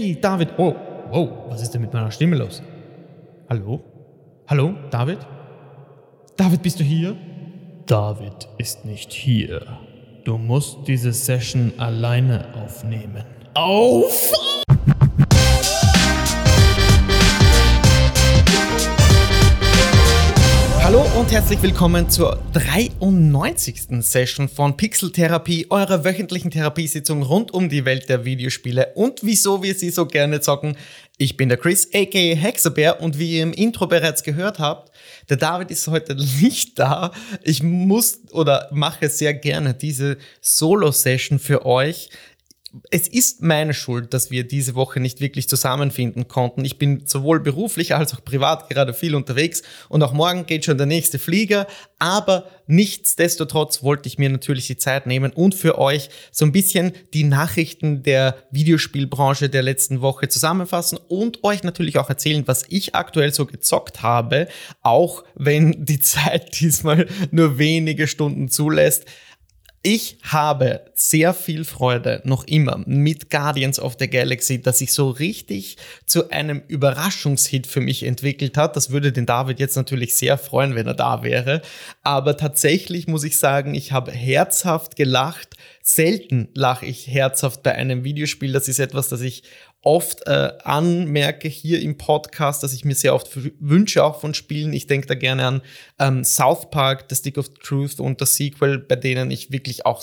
Hey, David. Oh, wow, was ist denn mit meiner Stimme los? Hallo? Hallo, David? David, bist du hier? David ist nicht hier. Du musst diese Session alleine aufnehmen. Auf! Und herzlich willkommen zur 93. Session von Pixel Therapie, eurer wöchentlichen Therapiesitzung rund um die Welt der Videospiele und wieso wir sie so gerne zocken. Ich bin der Chris, aka Hexabear und wie ihr im Intro bereits gehört habt, der David ist heute nicht da. Ich muss oder mache sehr gerne diese Solo-Session für euch es ist meine Schuld, dass wir diese Woche nicht wirklich zusammenfinden konnten. Ich bin sowohl beruflich als auch privat gerade viel unterwegs und auch morgen geht schon der nächste Flieger. Aber nichtsdestotrotz wollte ich mir natürlich die Zeit nehmen und für euch so ein bisschen die Nachrichten der Videospielbranche der letzten Woche zusammenfassen und euch natürlich auch erzählen, was ich aktuell so gezockt habe, auch wenn die Zeit diesmal nur wenige Stunden zulässt. Ich habe sehr viel Freude noch immer mit Guardians of the Galaxy, dass sich so richtig zu einem Überraschungshit für mich entwickelt hat. Das würde den David jetzt natürlich sehr freuen, wenn er da wäre. Aber tatsächlich muss ich sagen, ich habe herzhaft gelacht. Selten lache ich herzhaft bei einem Videospiel. Das ist etwas, das ich oft äh, anmerke hier im Podcast, dass ich mir sehr oft wünsche, auch von Spielen. Ich denke da gerne an ähm, South Park, The Stick of Truth und das Sequel, bei denen ich wirklich auch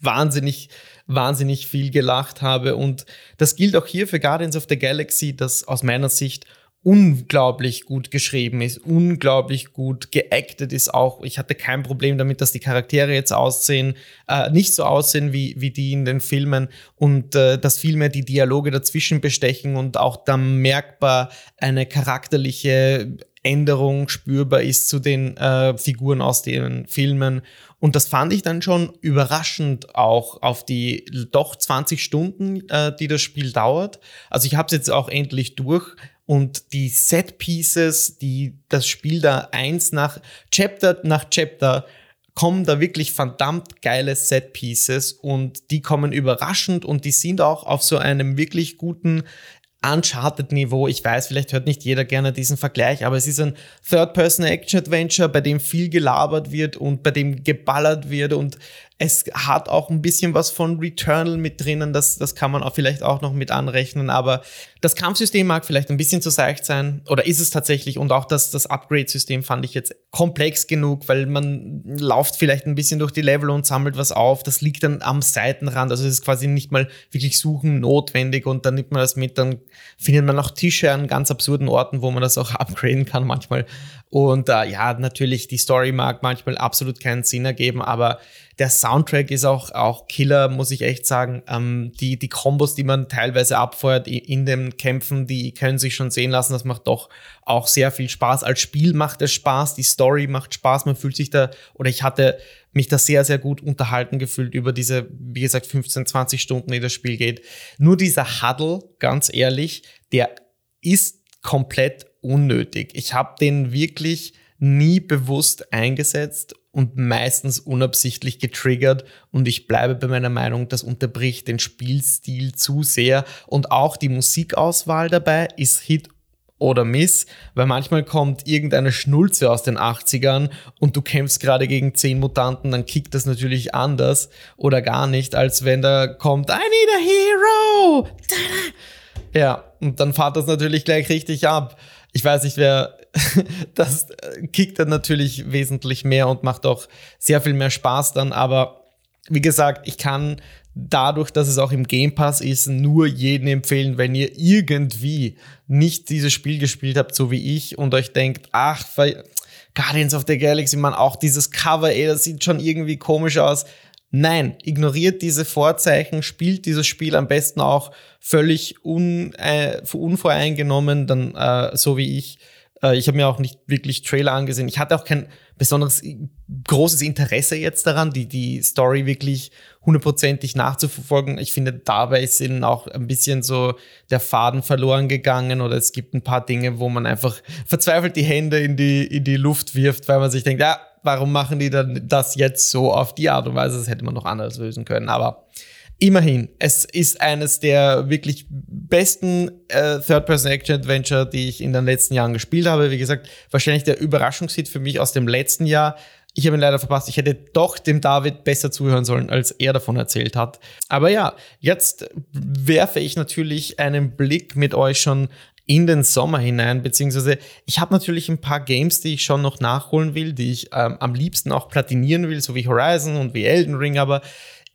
wahnsinnig, wahnsinnig viel gelacht habe. Und das gilt auch hier für Guardians of the Galaxy, das aus meiner Sicht unglaublich gut geschrieben ist, unglaublich gut geactet ist auch. Ich hatte kein Problem damit, dass die Charaktere jetzt aussehen, äh, nicht so aussehen wie, wie die in den Filmen und äh, dass vielmehr die Dialoge dazwischen bestechen und auch dann merkbar eine charakterliche Änderung spürbar ist zu den äh, Figuren aus den Filmen. Und das fand ich dann schon überraschend auch auf die doch 20 Stunden, äh, die das Spiel dauert. Also ich habe es jetzt auch endlich durch und die Set Pieces, die das Spiel da eins nach Chapter nach Chapter kommen da wirklich verdammt geile Set Pieces und die kommen überraschend und die sind auch auf so einem wirklich guten Uncharted-Niveau. Ich weiß, vielleicht hört nicht jeder gerne diesen Vergleich, aber es ist ein Third-Person-Action-Adventure, bei dem viel gelabert wird und bei dem geballert wird und es hat auch ein bisschen was von Returnal mit drinnen, das, das kann man auch vielleicht auch noch mit anrechnen, aber das Kampfsystem mag vielleicht ein bisschen zu seicht sein oder ist es tatsächlich und auch das, das Upgrade-System fand ich jetzt komplex genug, weil man lauft vielleicht ein bisschen durch die Level und sammelt was auf, das liegt dann am Seitenrand, also es ist quasi nicht mal wirklich suchen notwendig und dann nimmt man das mit, dann findet man auch Tische an ganz absurden Orten, wo man das auch upgraden kann manchmal und äh, ja, natürlich, die Story mag manchmal absolut keinen Sinn ergeben, aber der Soundtrack ist auch, auch Killer, muss ich echt sagen. Ähm, die, die Kombos, die man teilweise abfeuert in den Kämpfen, die können sich schon sehen lassen. Das macht doch auch sehr viel Spaß. Als Spiel macht es Spaß, die Story macht Spaß. Man fühlt sich da, oder ich hatte mich da sehr, sehr gut unterhalten gefühlt über diese, wie gesagt, 15, 20 Stunden, die das Spiel geht. Nur dieser Huddle, ganz ehrlich, der ist komplett unnötig. Ich habe den wirklich nie bewusst eingesetzt und meistens unabsichtlich getriggert und ich bleibe bei meiner Meinung, das unterbricht den Spielstil zu sehr und auch die Musikauswahl dabei ist Hit oder Miss, weil manchmal kommt irgendeine Schnulze aus den 80ern und du kämpfst gerade gegen 10 Mutanten, dann kickt das natürlich anders oder gar nicht, als wenn da kommt I need a hero. Ja, und dann fahrt das natürlich gleich richtig ab ich weiß nicht, wer, das kickt dann natürlich wesentlich mehr und macht auch sehr viel mehr Spaß dann. Aber wie gesagt, ich kann dadurch, dass es auch im Game Pass ist, nur jeden empfehlen, wenn ihr irgendwie nicht dieses Spiel gespielt habt, so wie ich, und euch denkt, ach, Guardians of the Galaxy, man, auch dieses Cover, ey, das sieht schon irgendwie komisch aus. Nein, ignoriert diese Vorzeichen, spielt dieses Spiel am besten auch völlig un, äh, unvoreingenommen, dann äh, so wie ich. Äh, ich habe mir auch nicht wirklich Trailer angesehen. Ich hatte auch kein besonderes großes Interesse jetzt daran, die, die Story wirklich hundertprozentig nachzuverfolgen. Ich finde, dabei ist ihnen auch ein bisschen so der Faden verloren gegangen oder es gibt ein paar Dinge, wo man einfach verzweifelt die Hände in die, in die Luft wirft, weil man sich denkt, ja, warum machen die dann das jetzt so auf die Art und Weise? Das hätte man noch anders lösen können. Aber Immerhin, es ist eines der wirklich besten äh, Third-Person-Action-Adventure, die ich in den letzten Jahren gespielt habe. Wie gesagt, wahrscheinlich der Überraschungshit für mich aus dem letzten Jahr. Ich habe ihn leider verpasst. Ich hätte doch dem David besser zuhören sollen, als er davon erzählt hat. Aber ja, jetzt werfe ich natürlich einen Blick mit euch schon in den Sommer hinein, beziehungsweise ich habe natürlich ein paar Games, die ich schon noch nachholen will, die ich ähm, am liebsten auch platinieren will, so wie Horizon und wie Elden Ring, aber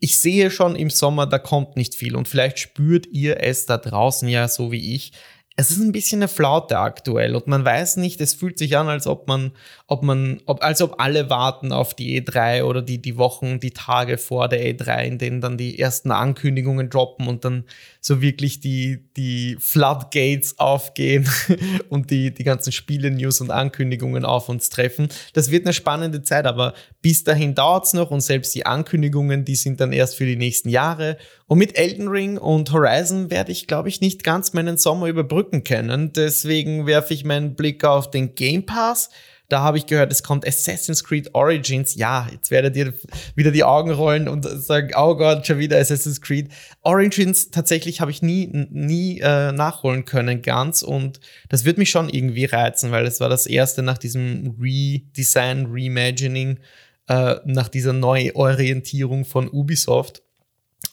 ich sehe schon im Sommer, da kommt nicht viel. Und vielleicht spürt ihr es da draußen ja so wie ich es ist ein bisschen eine Flaute aktuell und man weiß nicht, es fühlt sich an, als ob man, ob man, ob, als ob alle warten auf die E3 oder die, die Wochen, die Tage vor der E3, in denen dann die ersten Ankündigungen droppen und dann so wirklich die, die Floodgates aufgehen und die, die ganzen Spiele-News und Ankündigungen auf uns treffen. Das wird eine spannende Zeit, aber bis dahin dauert's noch und selbst die Ankündigungen, die sind dann erst für die nächsten Jahre. Und mit Elden Ring und Horizon werde ich, glaube ich, nicht ganz meinen Sommer überbrücken können. Deswegen werfe ich meinen Blick auf den Game Pass. Da habe ich gehört, es kommt Assassin's Creed Origins. Ja, jetzt werdet ihr wieder die Augen rollen und sagen, oh Gott, schon wieder Assassin's Creed. Origins tatsächlich habe ich nie, nie äh, nachholen können ganz und das wird mich schon irgendwie reizen, weil es war das erste nach diesem Redesign, Reimagining, äh, nach dieser Neuorientierung von Ubisoft.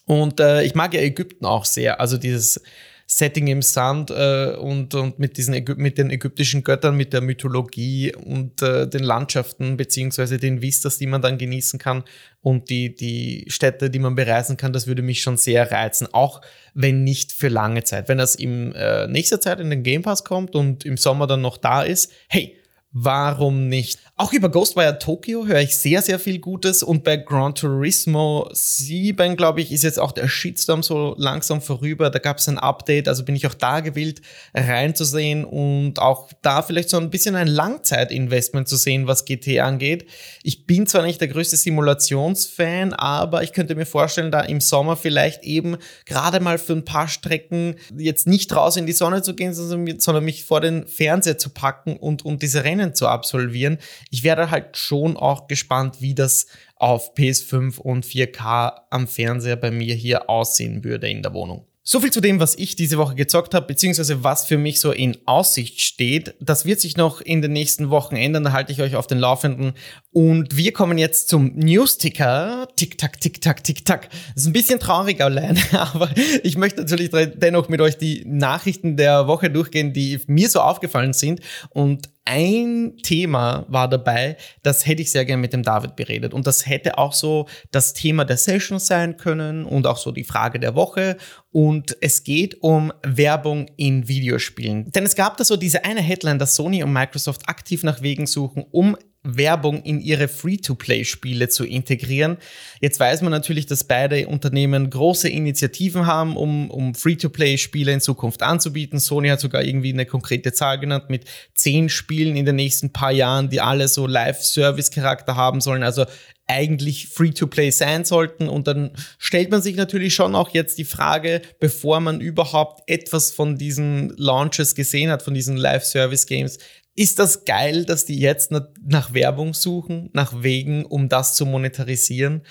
Und äh, ich mag ja Ägypten auch sehr. Also dieses Setting im Sand äh, und, und mit, diesen Ägy mit den ägyptischen Göttern, mit der Mythologie und äh, den Landschaften beziehungsweise den Vistas, die man dann genießen kann und die, die Städte, die man bereisen kann, das würde mich schon sehr reizen. Auch wenn nicht für lange Zeit. Wenn das im äh, nächster Zeit in den Game Pass kommt und im Sommer dann noch da ist, hey, Warum nicht? Auch über Ghostwire Tokyo höre ich sehr, sehr viel Gutes und bei Gran Turismo 7, glaube ich, ist jetzt auch der Shitstorm so langsam vorüber. Da gab es ein Update, also bin ich auch da gewillt reinzusehen und auch da vielleicht so ein bisschen ein Langzeitinvestment zu sehen, was GT angeht. Ich bin zwar nicht der größte Simulationsfan, aber ich könnte mir vorstellen, da im Sommer vielleicht eben gerade mal für ein paar Strecken jetzt nicht raus in die Sonne zu gehen, sondern mich vor den Fernseher zu packen und, und diese Rennen Rennen zu absolvieren. Ich wäre halt schon auch gespannt, wie das auf PS5 und 4K am Fernseher bei mir hier aussehen würde in der Wohnung. So viel zu dem, was ich diese Woche gezockt habe, beziehungsweise was für mich so in Aussicht steht. Das wird sich noch in den nächsten Wochen ändern, da halte ich euch auf den Laufenden. Und wir kommen jetzt zum News-Ticker. Tick-Tack, Tick-Tack, Tick-Tack. Das ist ein bisschen traurig allein, aber ich möchte natürlich dennoch mit euch die Nachrichten der Woche durchgehen, die mir so aufgefallen sind. Und ein Thema war dabei, das hätte ich sehr gerne mit dem David beredet. Und das hätte auch so das Thema der Session sein können und auch so die Frage der Woche. Und es geht um Werbung in Videospielen. Denn es gab da so diese eine Headline, dass Sony und Microsoft aktiv nach Wegen suchen, um Werbung in ihre Free-to-Play-Spiele zu integrieren. Jetzt weiß man natürlich, dass beide Unternehmen große Initiativen haben, um, um Free-to-Play-Spiele in Zukunft anzubieten. Sony hat sogar irgendwie eine konkrete Zahl genannt mit zehn Spielen in den nächsten paar Jahren, die alle so Live-Service-Charakter haben sollen. Also eigentlich Free-to-Play sein sollten. Und dann stellt man sich natürlich schon auch jetzt die Frage, bevor man überhaupt etwas von diesen Launches gesehen hat, von diesen Live-Service-Games, ist das geil, dass die jetzt nach Werbung suchen, nach Wegen, um das zu monetarisieren?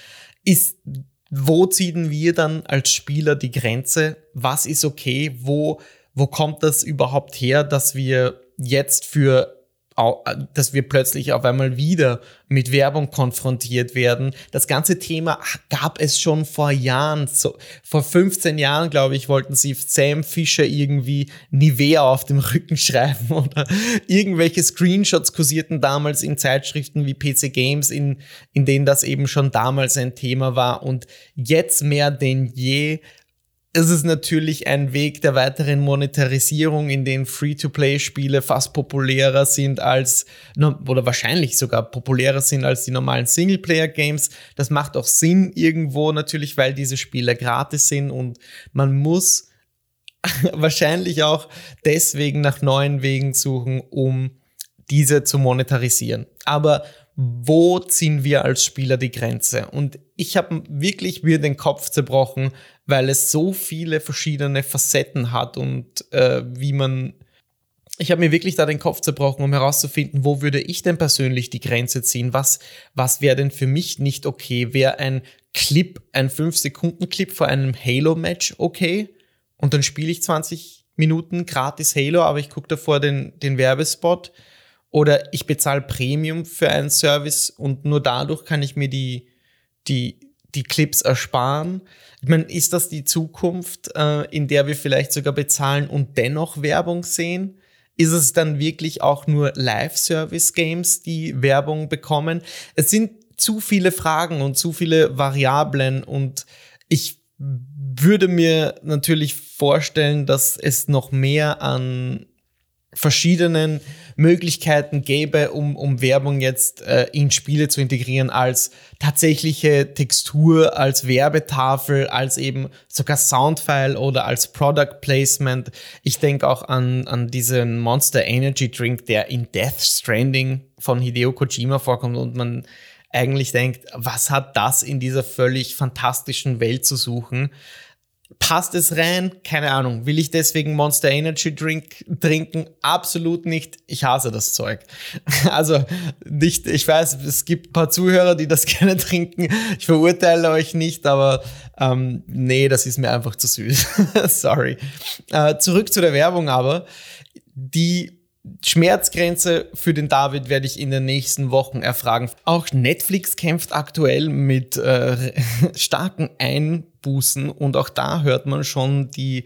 Ist, wo ziehen wir dann als Spieler die Grenze? Was ist okay? Wo, wo kommt das überhaupt her, dass wir jetzt für dass wir plötzlich auf einmal wieder mit Werbung konfrontiert werden. Das ganze Thema gab es schon vor Jahren. So, vor 15 Jahren, glaube ich, wollten sie Sam Fischer irgendwie Nivea auf dem Rücken schreiben oder irgendwelche Screenshots kursierten damals in Zeitschriften wie PC Games, in, in denen das eben schon damals ein Thema war. Und jetzt mehr denn je es ist natürlich ein Weg der weiteren Monetarisierung, in dem Free-to-Play-Spiele fast populärer sind als, oder wahrscheinlich sogar populärer sind als die normalen Singleplayer-Games. Das macht auch Sinn irgendwo natürlich, weil diese Spiele gratis sind und man muss wahrscheinlich auch deswegen nach neuen Wegen suchen, um diese zu monetarisieren. Aber wo ziehen wir als Spieler die Grenze? Und ich habe wirklich mir den Kopf zerbrochen, weil es so viele verschiedene Facetten hat und äh, wie man ich habe mir wirklich da den Kopf zerbrochen, um herauszufinden, wo würde ich denn persönlich die Grenze ziehen? Was, was wäre denn für mich nicht okay? Wäre ein Clip, ein 5-Sekunden-Clip vor einem Halo-Match okay? Und dann spiele ich 20 Minuten gratis Halo, aber ich gucke davor den, den Werbespot. Oder ich bezahle Premium für einen Service und nur dadurch kann ich mir die, die, die Clips ersparen. Ich meine, ist das die Zukunft, äh, in der wir vielleicht sogar bezahlen und dennoch Werbung sehen? Ist es dann wirklich auch nur Live-Service-Games, die Werbung bekommen? Es sind zu viele Fragen und zu viele Variablen und ich würde mir natürlich vorstellen, dass es noch mehr an verschiedenen Möglichkeiten gäbe, um, um Werbung jetzt äh, in Spiele zu integrieren, als tatsächliche Textur, als Werbetafel, als eben sogar Soundfile oder als Product Placement. Ich denke auch an, an diesen Monster Energy Drink, der in Death Stranding von Hideo Kojima vorkommt und man eigentlich denkt, was hat das in dieser völlig fantastischen Welt zu suchen? Passt es rein? Keine Ahnung. Will ich deswegen Monster Energy Drink trinken? Absolut nicht. Ich hasse das Zeug. Also nicht, ich weiß, es gibt ein paar Zuhörer, die das gerne trinken. Ich verurteile euch nicht, aber ähm, nee, das ist mir einfach zu süß. Sorry. Äh, zurück zu der Werbung aber. Die Schmerzgrenze für den David werde ich in den nächsten Wochen erfragen. Auch Netflix kämpft aktuell mit äh, starken Einbußen und auch da hört man schon die,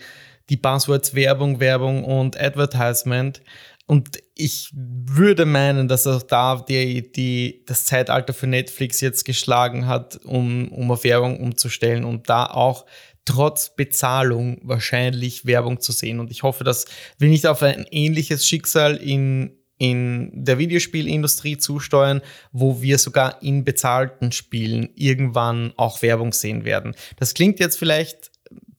die Buzzwords Werbung, Werbung und Advertisement. Und ich würde meinen, dass auch da die, die, das Zeitalter für Netflix jetzt geschlagen hat, um, um auf Werbung umzustellen und da auch trotz Bezahlung wahrscheinlich Werbung zu sehen. Und ich hoffe, dass wir nicht auf ein ähnliches Schicksal in, in der Videospielindustrie zusteuern, wo wir sogar in bezahlten Spielen irgendwann auch Werbung sehen werden. Das klingt jetzt vielleicht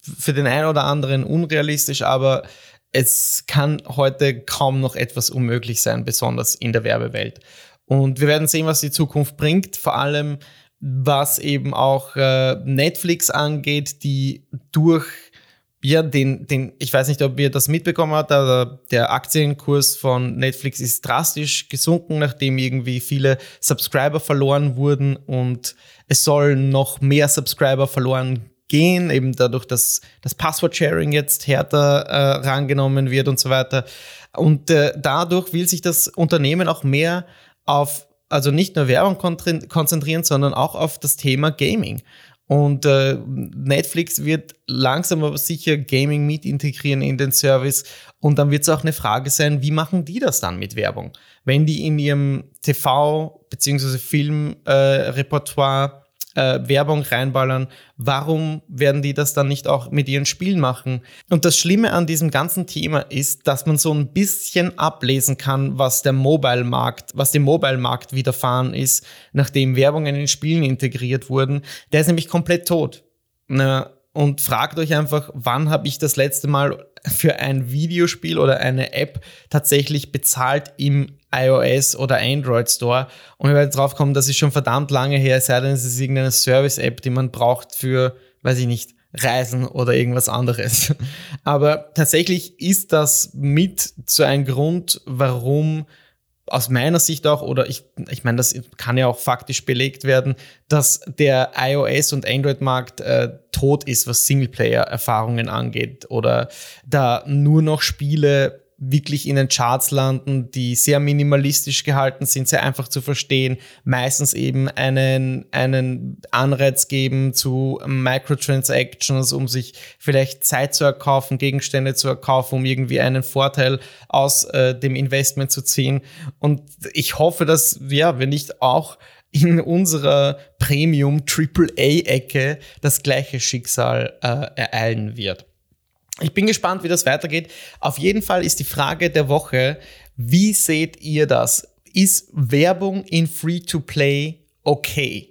für den einen oder anderen unrealistisch, aber es kann heute kaum noch etwas unmöglich sein, besonders in der Werbewelt. Und wir werden sehen, was die Zukunft bringt. Vor allem was eben auch äh, Netflix angeht, die durch ja, den, den, ich weiß nicht, ob ihr das mitbekommen habt, aber der Aktienkurs von Netflix ist drastisch gesunken, nachdem irgendwie viele Subscriber verloren wurden und es sollen noch mehr Subscriber verloren gehen, eben dadurch, dass das Passwort-Sharing jetzt härter äh, rangenommen wird und so weiter. Und äh, dadurch will sich das Unternehmen auch mehr auf also nicht nur Werbung konzentrieren, sondern auch auf das Thema Gaming. Und äh, Netflix wird langsam aber sicher Gaming mit integrieren in den Service. Und dann wird es auch eine Frage sein, wie machen die das dann mit Werbung? Wenn die in ihrem TV- bzw. Filmrepertoire äh, äh, Werbung reinballern, warum werden die das dann nicht auch mit ihren Spielen machen? Und das Schlimme an diesem ganzen Thema ist, dass man so ein bisschen ablesen kann, was der Mobile-Markt, was dem Mobile-Markt widerfahren ist, nachdem Werbung in Spielen integriert wurden. Der ist nämlich komplett tot. Na, und fragt euch einfach, wann habe ich das letzte Mal für ein Videospiel oder eine App tatsächlich bezahlt im iOS oder Android Store. Und wir werden drauf kommen, das ist schon verdammt lange her, sei denn es ist irgendeine Service-App, die man braucht für, weiß ich nicht, Reisen oder irgendwas anderes. Aber tatsächlich ist das mit zu einem Grund, warum aus meiner Sicht auch, oder ich, ich meine, das kann ja auch faktisch belegt werden, dass der iOS- und Android-Markt äh, tot ist, was Singleplayer-Erfahrungen angeht. Oder da nur noch Spiele wirklich in den Charts landen, die sehr minimalistisch gehalten sind, sehr einfach zu verstehen, meistens eben einen, einen Anreiz geben zu Microtransactions, um sich vielleicht Zeit zu erkaufen, Gegenstände zu erkaufen, um irgendwie einen Vorteil aus äh, dem Investment zu ziehen. Und ich hoffe, dass ja, wenn nicht auch in unserer Premium AAA Ecke das gleiche Schicksal äh, ereilen wird. Ich bin gespannt, wie das weitergeht. Auf jeden Fall ist die Frage der Woche, wie seht ihr das? Ist Werbung in Free-to-Play okay?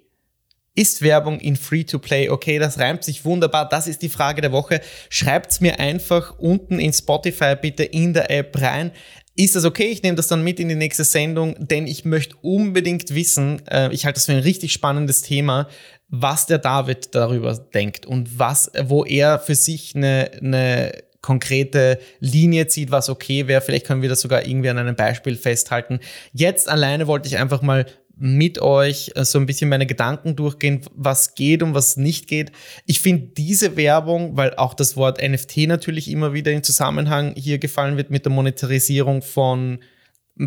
Ist Werbung in Free-to-Play okay? Das reimt sich wunderbar. Das ist die Frage der Woche. Schreibt's mir einfach unten in Spotify bitte in der App rein. Ist das okay? Ich nehme das dann mit in die nächste Sendung, denn ich möchte unbedingt wissen, äh, ich halte das für ein richtig spannendes Thema, was der David darüber denkt und was, wo er für sich eine, eine konkrete Linie zieht, was okay wäre. Vielleicht können wir das sogar irgendwie an einem Beispiel festhalten. Jetzt alleine wollte ich einfach mal mit euch äh, so ein bisschen meine Gedanken durchgehen, was geht und was nicht geht. Ich finde diese Werbung, weil auch das Wort NFT natürlich immer wieder in Zusammenhang hier gefallen wird mit der Monetarisierung von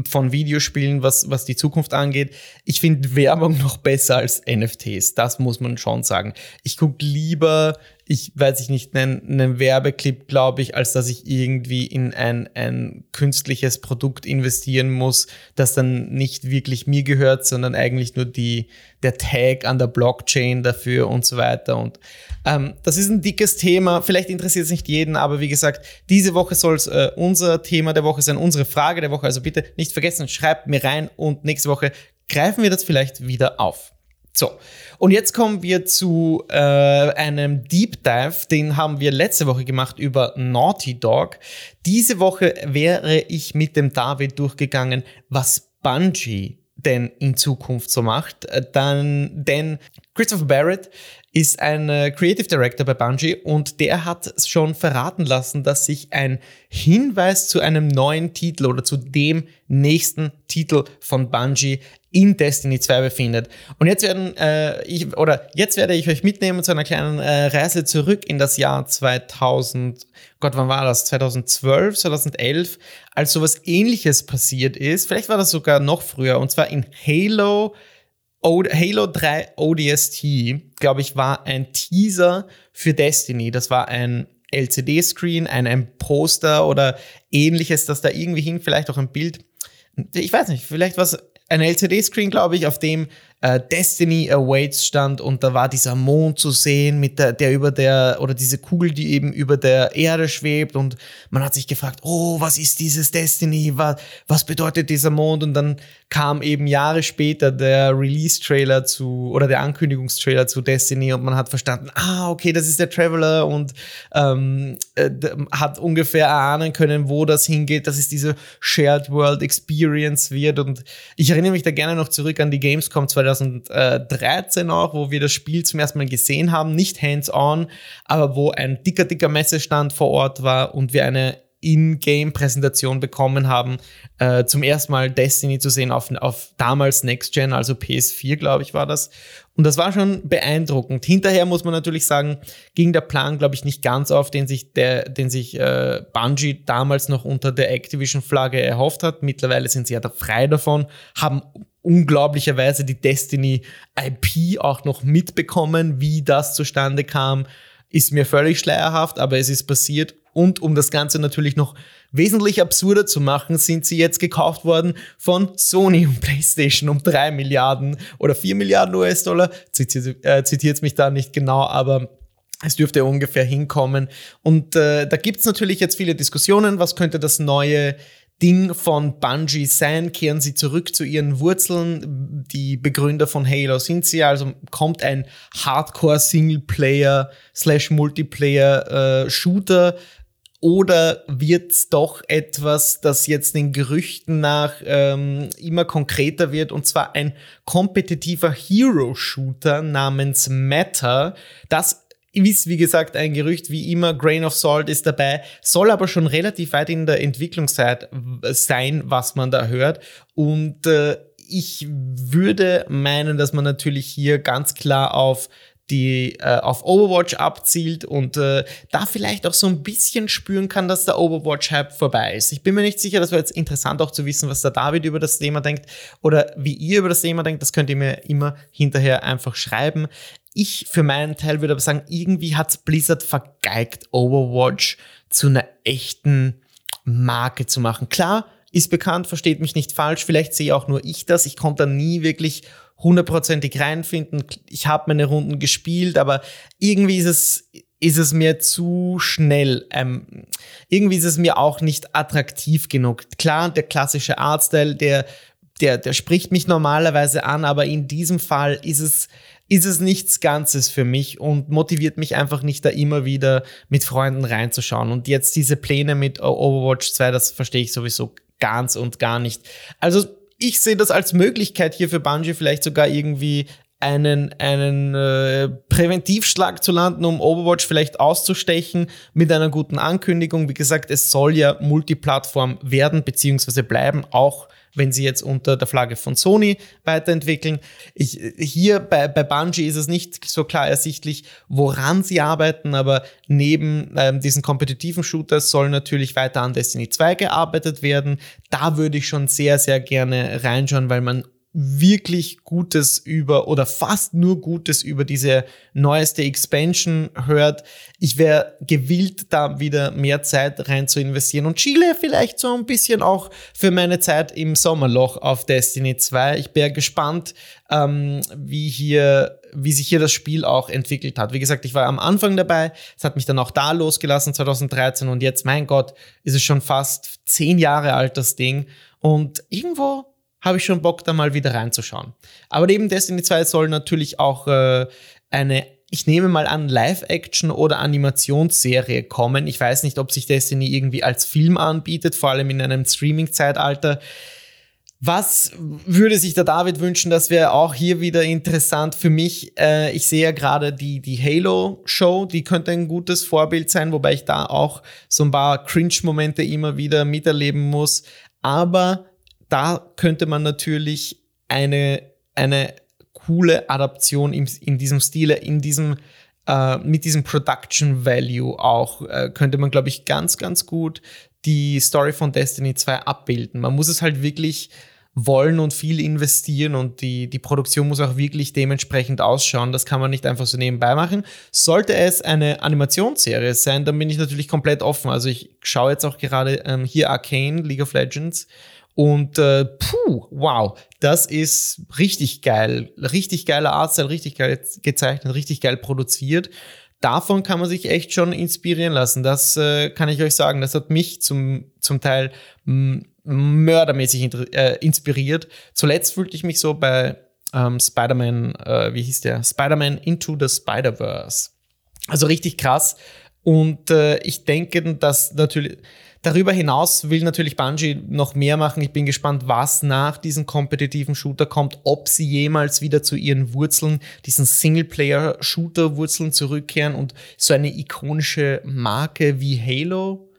von Videospielen, was, was die Zukunft angeht. Ich finde Werbung noch besser als NFTs. Das muss man schon sagen. Ich gucke lieber ich weiß ich nicht, einen, einen Werbeclip, glaube ich, als dass ich irgendwie in ein, ein künstliches Produkt investieren muss, das dann nicht wirklich mir gehört, sondern eigentlich nur die, der Tag an der Blockchain dafür und so weiter. Und ähm, das ist ein dickes Thema. Vielleicht interessiert es nicht jeden, aber wie gesagt, diese Woche soll es äh, unser Thema der Woche sein, unsere Frage der Woche. Also bitte nicht vergessen, schreibt mir rein und nächste Woche greifen wir das vielleicht wieder auf. So, und jetzt kommen wir zu äh, einem Deep Dive, den haben wir letzte Woche gemacht über Naughty Dog. Diese Woche wäre ich mit dem David durchgegangen, was Bungie denn in Zukunft so macht. Äh, dann, denn Christopher Barrett ist ein äh, Creative Director bei Bungie und der hat schon verraten lassen, dass sich ein Hinweis zu einem neuen Titel oder zu dem nächsten Titel von Bungie in Destiny 2 befindet. Und jetzt werden äh, ich oder jetzt werde ich euch mitnehmen zu einer kleinen äh, Reise zurück in das Jahr 2000. Gott, wann war das? 2012, 2011, als sowas ähnliches passiert ist. Vielleicht war das sogar noch früher und zwar in Halo Halo 3 ODST, glaube ich, war ein Teaser für Destiny. Das war ein LCD-Screen, ein, ein Poster oder ähnliches, das da irgendwie hing, vielleicht auch ein Bild. Ich weiß nicht, vielleicht was ein LCD-Screen, glaube ich, auf dem äh, Destiny Awaits stand und da war dieser Mond zu sehen, mit der, der über der, oder diese Kugel, die eben über der Erde schwebt und man hat sich gefragt, oh, was ist dieses Destiny? Was, was bedeutet dieser Mond? Und dann kam eben Jahre später der Release-Trailer zu, oder der Ankündigungstrailer zu Destiny und man hat verstanden, ah, okay, das ist der Traveler und ähm, äh, hat ungefähr erahnen können, wo das hingeht, dass es diese Shared World Experience wird und ich erinnere mich da gerne noch zurück an die Gamescom 2000 2013 auch, wo wir das Spiel zum ersten Mal gesehen haben, nicht hands-on, aber wo ein dicker, dicker Messestand vor Ort war und wir eine in-Game-Präsentation bekommen haben, äh, zum ersten Mal Destiny zu sehen auf, auf damals Next Gen, also PS4, glaube ich, war das. Und das war schon beeindruckend. Hinterher muss man natürlich sagen, ging der Plan, glaube ich, nicht ganz auf, den sich, der, den sich äh, Bungie damals noch unter der Activision-Flagge erhofft hat. Mittlerweile sind sie ja da frei davon, haben unglaublicherweise die Destiny IP auch noch mitbekommen. Wie das zustande kam, ist mir völlig schleierhaft, aber es ist passiert. Und um das Ganze natürlich noch wesentlich absurder zu machen, sind sie jetzt gekauft worden von Sony und PlayStation um drei Milliarden oder vier Milliarden US-Dollar. Zitiert, äh, mich da nicht genau, aber es dürfte ungefähr hinkommen. Und äh, da gibt's natürlich jetzt viele Diskussionen. Was könnte das neue Ding von Bungie sein, kehren sie zurück zu ihren Wurzeln. Die Begründer von Halo sind sie, also kommt ein Hardcore-Singleplayer slash Multiplayer-Shooter oder wird es doch etwas, das jetzt den Gerüchten nach ähm, immer konkreter wird, und zwar ein kompetitiver Hero-Shooter namens Matter, das ist, wie gesagt, ein Gerücht, wie immer, Grain of Salt ist dabei, soll aber schon relativ weit in der Entwicklungszeit sein, was man da hört. Und äh, ich würde meinen, dass man natürlich hier ganz klar auf die äh, auf Overwatch abzielt und äh, da vielleicht auch so ein bisschen spüren kann, dass der Overwatch-Hype vorbei ist. Ich bin mir nicht sicher, das wäre jetzt interessant auch zu wissen, was der David über das Thema denkt oder wie ihr über das Thema denkt. Das könnt ihr mir immer hinterher einfach schreiben. Ich für meinen Teil würde aber sagen, irgendwie hat Blizzard vergeigt, Overwatch zu einer echten Marke zu machen. Klar, ist bekannt, versteht mich nicht falsch, vielleicht sehe auch nur ich das. Ich konnte nie wirklich hundertprozentig reinfinden. Ich habe meine Runden gespielt, aber irgendwie ist es, ist es mir zu schnell. Ähm, irgendwie ist es mir auch nicht attraktiv genug. Klar, der klassische Artstyle, der, der, der spricht mich normalerweise an, aber in diesem Fall ist es ist es nichts Ganzes für mich und motiviert mich einfach nicht, da immer wieder mit Freunden reinzuschauen. Und jetzt diese Pläne mit Overwatch 2, das verstehe ich sowieso ganz und gar nicht. Also ich sehe das als Möglichkeit hier für Bungie vielleicht sogar irgendwie einen, einen äh, Präventivschlag zu landen, um Overwatch vielleicht auszustechen mit einer guten Ankündigung. Wie gesagt, es soll ja Multiplattform werden bzw. bleiben, auch wenn sie jetzt unter der Flagge von Sony weiterentwickeln. Ich, hier bei, bei Bungie ist es nicht so klar ersichtlich, woran sie arbeiten, aber neben ähm, diesen kompetitiven Shooters soll natürlich weiter an Destiny 2 gearbeitet werden. Da würde ich schon sehr, sehr gerne reinschauen, weil man wirklich Gutes über oder fast nur Gutes über diese neueste Expansion hört. Ich wäre gewillt, da wieder mehr Zeit rein zu investieren und Chile vielleicht so ein bisschen auch für meine Zeit im Sommerloch auf Destiny 2. Ich wäre gespannt, ähm, wie hier wie sich hier das Spiel auch entwickelt hat. Wie gesagt, ich war am Anfang dabei, es hat mich dann auch da losgelassen 2013 und jetzt, mein Gott, ist es schon fast zehn Jahre alt, das Ding. Und irgendwo habe ich schon Bock, da mal wieder reinzuschauen. Aber neben Destiny 2 soll natürlich auch äh, eine, ich nehme mal an, Live-Action- oder Animationsserie kommen. Ich weiß nicht, ob sich Destiny irgendwie als Film anbietet, vor allem in einem Streaming-Zeitalter. Was würde sich der David wünschen? Das wäre auch hier wieder interessant für mich. Äh, ich sehe ja gerade die, die Halo-Show, die könnte ein gutes Vorbild sein, wobei ich da auch so ein paar Cringe-Momente immer wieder miterleben muss. Aber da könnte man natürlich eine, eine coole Adaption in, in diesem Stile, in diesem, äh, mit diesem Production Value auch, äh, könnte man, glaube ich, ganz, ganz gut die Story von Destiny 2 abbilden. Man muss es halt wirklich wollen und viel investieren und die, die Produktion muss auch wirklich dementsprechend ausschauen. Das kann man nicht einfach so nebenbei machen. Sollte es eine Animationsserie sein, dann bin ich natürlich komplett offen. Also ich schaue jetzt auch gerade ähm, hier Arcane, League of Legends und äh, puh, wow, das ist richtig geil. Richtig geiler Artstyle, richtig geil gezeichnet, richtig geil produziert. Davon kann man sich echt schon inspirieren lassen. Das äh, kann ich euch sagen. Das hat mich zum, zum Teil mördermäßig äh, inspiriert. Zuletzt fühlte ich mich so bei ähm, Spider-Man, äh, wie hieß der? Spider-Man Into the Spider-Verse. Also richtig krass. Und äh, ich denke, dass natürlich Darüber hinaus will natürlich Bungie noch mehr machen. Ich bin gespannt, was nach diesem kompetitiven Shooter kommt, ob sie jemals wieder zu ihren Wurzeln, diesen Singleplayer-Shooter-Wurzeln zurückkehren und so eine ikonische Marke wie Halo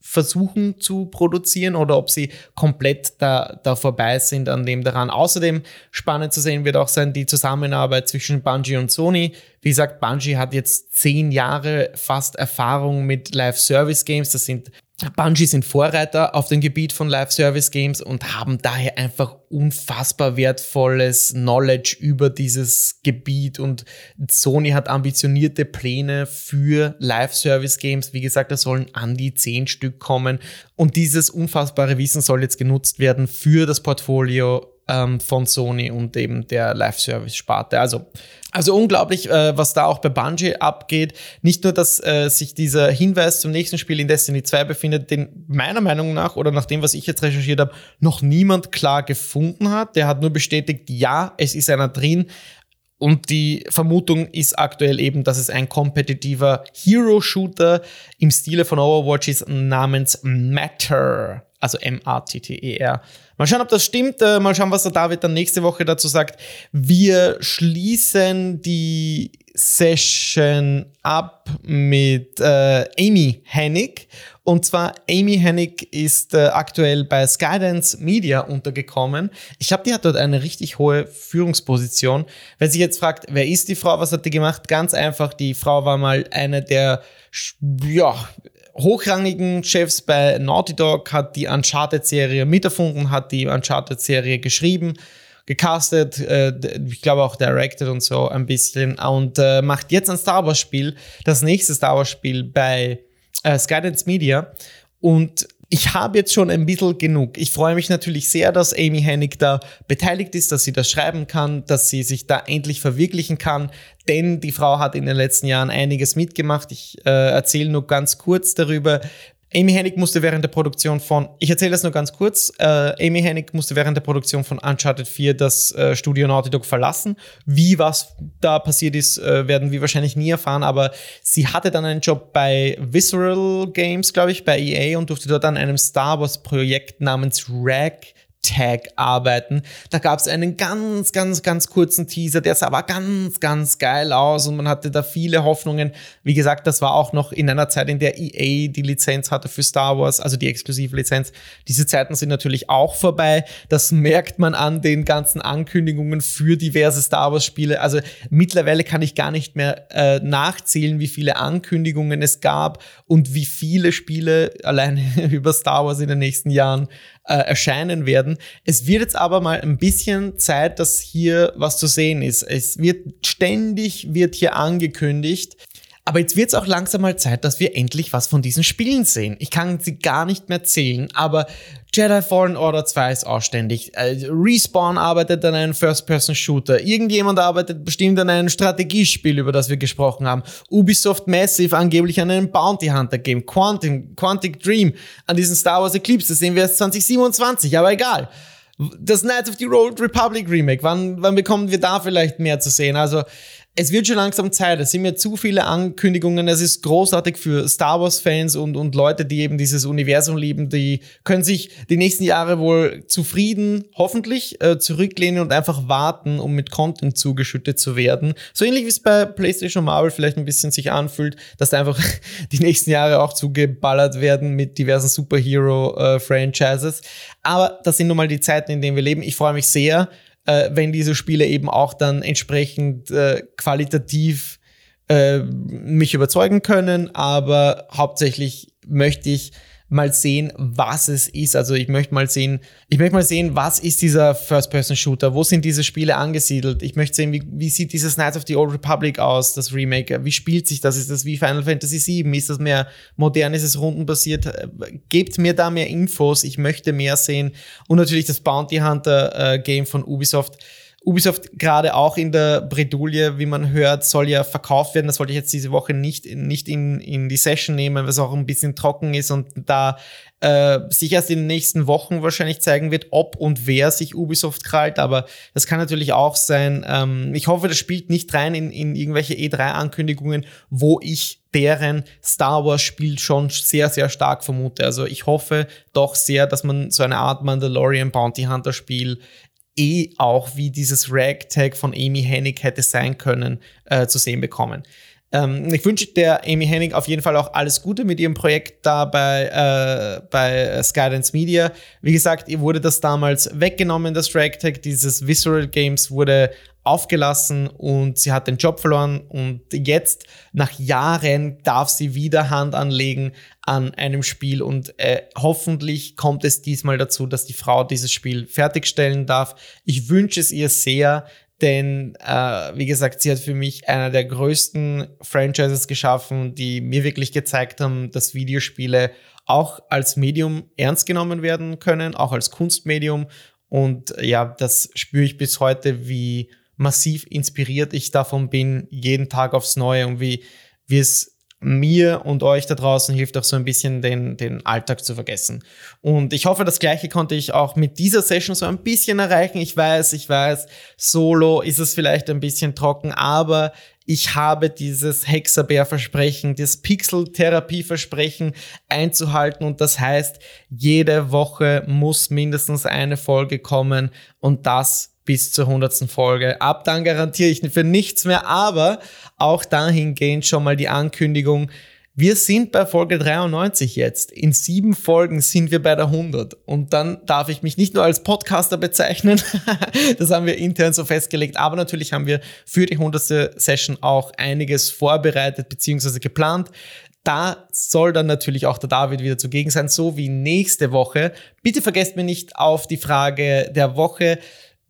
versuchen zu produzieren oder ob sie komplett da, da vorbei sind an dem daran. Außerdem spannend zu sehen wird auch sein die Zusammenarbeit zwischen Bungie und Sony. Wie gesagt, Bungie hat jetzt zehn Jahre fast Erfahrung mit Live-Service-Games. Das sind Bungie sind Vorreiter auf dem Gebiet von Live-Service-Games und haben daher einfach unfassbar wertvolles Knowledge über dieses Gebiet und Sony hat ambitionierte Pläne für Live-Service-Games. Wie gesagt, da sollen an die zehn Stück kommen und dieses unfassbare Wissen soll jetzt genutzt werden für das Portfolio ähm, von Sony und eben der Live-Service-Sparte. Also, also unglaublich, äh, was da auch bei Bungie abgeht. Nicht nur, dass äh, sich dieser Hinweis zum nächsten Spiel in Destiny 2 befindet, den meiner Meinung nach oder nach dem, was ich jetzt recherchiert habe, noch niemand klar gefunden hat. Der hat nur bestätigt, ja, es ist einer drin. Und die Vermutung ist aktuell eben, dass es ein kompetitiver Hero-Shooter im Stile von Overwatch ist namens Matter also M-A-T-T-E-R. Mal schauen, ob das stimmt. Äh, mal schauen, was der David dann nächste Woche dazu sagt. Wir schließen die Session ab mit äh, Amy Hennig. Und zwar Amy Hennig ist äh, aktuell bei Skydance Media untergekommen. Ich glaube, die hat dort eine richtig hohe Führungsposition. Wer sich jetzt fragt, wer ist die Frau, was hat die gemacht? Ganz einfach, die Frau war mal eine der ja, hochrangigen Chefs bei Naughty Dog, hat die Uncharted-Serie miterfunden, hat die Uncharted-Serie geschrieben, gecastet, äh, ich glaube auch directed und so ein bisschen und äh, macht jetzt ein Star Wars-Spiel, das nächste Star Wars-Spiel bei äh, Skydance Media und ich habe jetzt schon ein bisschen genug. Ich freue mich natürlich sehr, dass Amy Hennig da beteiligt ist, dass sie das schreiben kann, dass sie sich da endlich verwirklichen kann, denn die Frau hat in den letzten Jahren einiges mitgemacht. Ich äh, erzähle nur ganz kurz darüber, Amy Hennig musste während der Produktion von, ich erzähle das nur ganz kurz, äh, Amy Hennig musste während der Produktion von Uncharted 4 das äh, Studio Naughty Dog verlassen. Wie was da passiert ist, äh, werden wir wahrscheinlich nie erfahren, aber sie hatte dann einen Job bei Visceral Games, glaube ich, bei EA und durfte dort an einem Star Wars Projekt namens Rag Tag arbeiten. Da gab es einen ganz, ganz, ganz kurzen Teaser, der sah aber ganz, ganz geil aus und man hatte da viele Hoffnungen. Wie gesagt, das war auch noch in einer Zeit, in der EA die Lizenz hatte für Star Wars, also die exklusive Lizenz. Diese Zeiten sind natürlich auch vorbei. Das merkt man an den ganzen Ankündigungen für diverse Star Wars Spiele. Also mittlerweile kann ich gar nicht mehr äh, nachzählen, wie viele Ankündigungen es gab und wie viele Spiele allein über Star Wars in den nächsten Jahren äh, erscheinen werden. Es wird jetzt aber mal ein bisschen Zeit, dass hier was zu sehen ist. Es wird ständig wird hier angekündigt. Aber jetzt wird es auch langsam mal Zeit, dass wir endlich was von diesen Spielen sehen. Ich kann sie gar nicht mehr zählen, aber Jedi Fallen Order 2 ist ausständig. Äh, Respawn arbeitet an einem First-Person-Shooter. Irgendjemand arbeitet bestimmt an einem Strategiespiel, über das wir gesprochen haben. Ubisoft Massive angeblich an einem Bounty Hunter Game. Quantum, Quantic Dream an diesen Star Wars Eclipse. Das sehen wir erst 2027, aber egal. Das Knights of the Old Republic Remake. Wann, wann bekommen wir da vielleicht mehr zu sehen? Also, es wird schon langsam Zeit. Es sind mir zu viele Ankündigungen. Es ist großartig für Star Wars-Fans und, und Leute, die eben dieses Universum lieben. Die können sich die nächsten Jahre wohl zufrieden, hoffentlich, äh, zurücklehnen und einfach warten, um mit Content zugeschüttet zu werden. So ähnlich wie es bei PlayStation Marvel vielleicht ein bisschen sich anfühlt, dass da einfach die nächsten Jahre auch zugeballert werden mit diversen Superhero-Franchises. Äh, Aber das sind nun mal die Zeiten, in denen wir leben. Ich freue mich sehr äh, wenn diese Spiele eben auch dann entsprechend äh, qualitativ äh, mich überzeugen können. Aber hauptsächlich möchte ich mal sehen, was es ist. Also ich möchte mal sehen, ich möchte mal sehen, was ist dieser First-Person-Shooter? Wo sind diese Spiele angesiedelt? Ich möchte sehen, wie, wie sieht dieses Knights of the Old Republic aus, das Remake? Wie spielt sich das? Ist das wie Final Fantasy VII? Ist das mehr modern? Ist es rundenbasiert? Gebt mir da mehr Infos. Ich möchte mehr sehen. Und natürlich das Bounty Hunter äh, Game von Ubisoft Ubisoft gerade auch in der Bredouille, wie man hört, soll ja verkauft werden. Das wollte ich jetzt diese Woche nicht, nicht in, in die Session nehmen, weil es auch ein bisschen trocken ist und da äh, sich erst in den nächsten Wochen wahrscheinlich zeigen wird, ob und wer sich Ubisoft krallt. Aber das kann natürlich auch sein. Ähm, ich hoffe, das spielt nicht rein in, in irgendwelche E3-Ankündigungen, wo ich deren Star Wars Spiel schon sehr, sehr stark vermute. Also ich hoffe doch sehr, dass man so eine Art Mandalorian Bounty Hunter Spiel eh auch, wie dieses Ragtag von Amy Hennig hätte sein können, äh, zu sehen bekommen. Ähm, ich wünsche der Amy Hennig auf jeden Fall auch alles Gute mit ihrem Projekt da bei, äh, bei Skydance Media. Wie gesagt, ihr wurde das damals weggenommen, das Ragtag. Dieses Visceral Games wurde aufgelassen und sie hat den Job verloren und jetzt nach Jahren darf sie wieder Hand anlegen an einem Spiel und äh, hoffentlich kommt es diesmal dazu, dass die Frau dieses Spiel fertigstellen darf. Ich wünsche es ihr sehr, denn äh, wie gesagt, sie hat für mich einer der größten Franchises geschaffen, die mir wirklich gezeigt haben, dass Videospiele auch als Medium ernst genommen werden können, auch als Kunstmedium. Und ja, das spüre ich bis heute, wie massiv inspiriert ich davon bin, jeden Tag aufs Neue und wie, wie es mir und euch da draußen hilft auch so ein bisschen den, den Alltag zu vergessen. Und ich hoffe, das Gleiche konnte ich auch mit dieser Session so ein bisschen erreichen. Ich weiß, ich weiß, solo ist es vielleicht ein bisschen trocken, aber ich habe dieses Hexabär-Versprechen, das Pixel-Therapie-Versprechen einzuhalten und das heißt, jede Woche muss mindestens eine Folge kommen und das bis zur 100. Folge. Ab dann garantiere ich für nichts mehr, aber auch dahingehend schon mal die Ankündigung, wir sind bei Folge 93 jetzt. In sieben Folgen sind wir bei der 100. Und dann darf ich mich nicht nur als Podcaster bezeichnen, das haben wir intern so festgelegt, aber natürlich haben wir für die 100. Session auch einiges vorbereitet bzw. geplant. Da soll dann natürlich auch der David wieder zugegen sein, so wie nächste Woche. Bitte vergesst mir nicht auf die Frage der Woche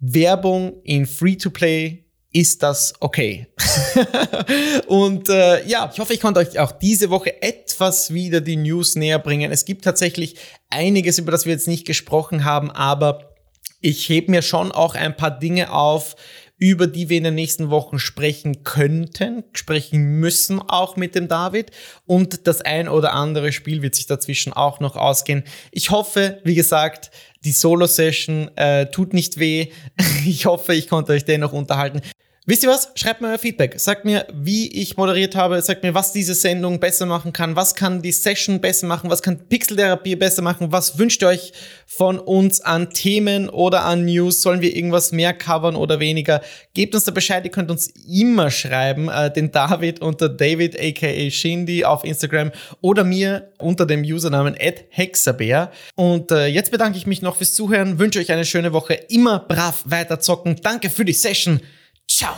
Werbung in Free-to-Play, ist das okay? und äh, ja, ich hoffe, ich konnte euch auch diese Woche etwas wieder die News näher bringen. Es gibt tatsächlich einiges, über das wir jetzt nicht gesprochen haben, aber ich heb mir schon auch ein paar Dinge auf, über die wir in den nächsten Wochen sprechen könnten, sprechen müssen auch mit dem David. Und das ein oder andere Spiel wird sich dazwischen auch noch ausgehen. Ich hoffe, wie gesagt, die Solo-Session äh, tut nicht weh. Ich hoffe, ich konnte euch dennoch unterhalten. Wisst ihr was? Schreibt mir euer Feedback. Sagt mir, wie ich moderiert habe. Sagt mir, was diese Sendung besser machen kann. Was kann die Session besser machen? Was kann Pixeltherapie besser machen? Was wünscht ihr euch von uns an Themen oder an News? Sollen wir irgendwas mehr covern oder weniger? Gebt uns da Bescheid. Ihr könnt uns immer schreiben. Äh, den David unter David aka Shindy auf Instagram oder mir unter dem Usernamen hexabear. Und äh, jetzt bedanke ich mich noch fürs Zuhören. Wünsche euch eine schöne Woche. Immer brav weiter zocken. Danke für die Session. show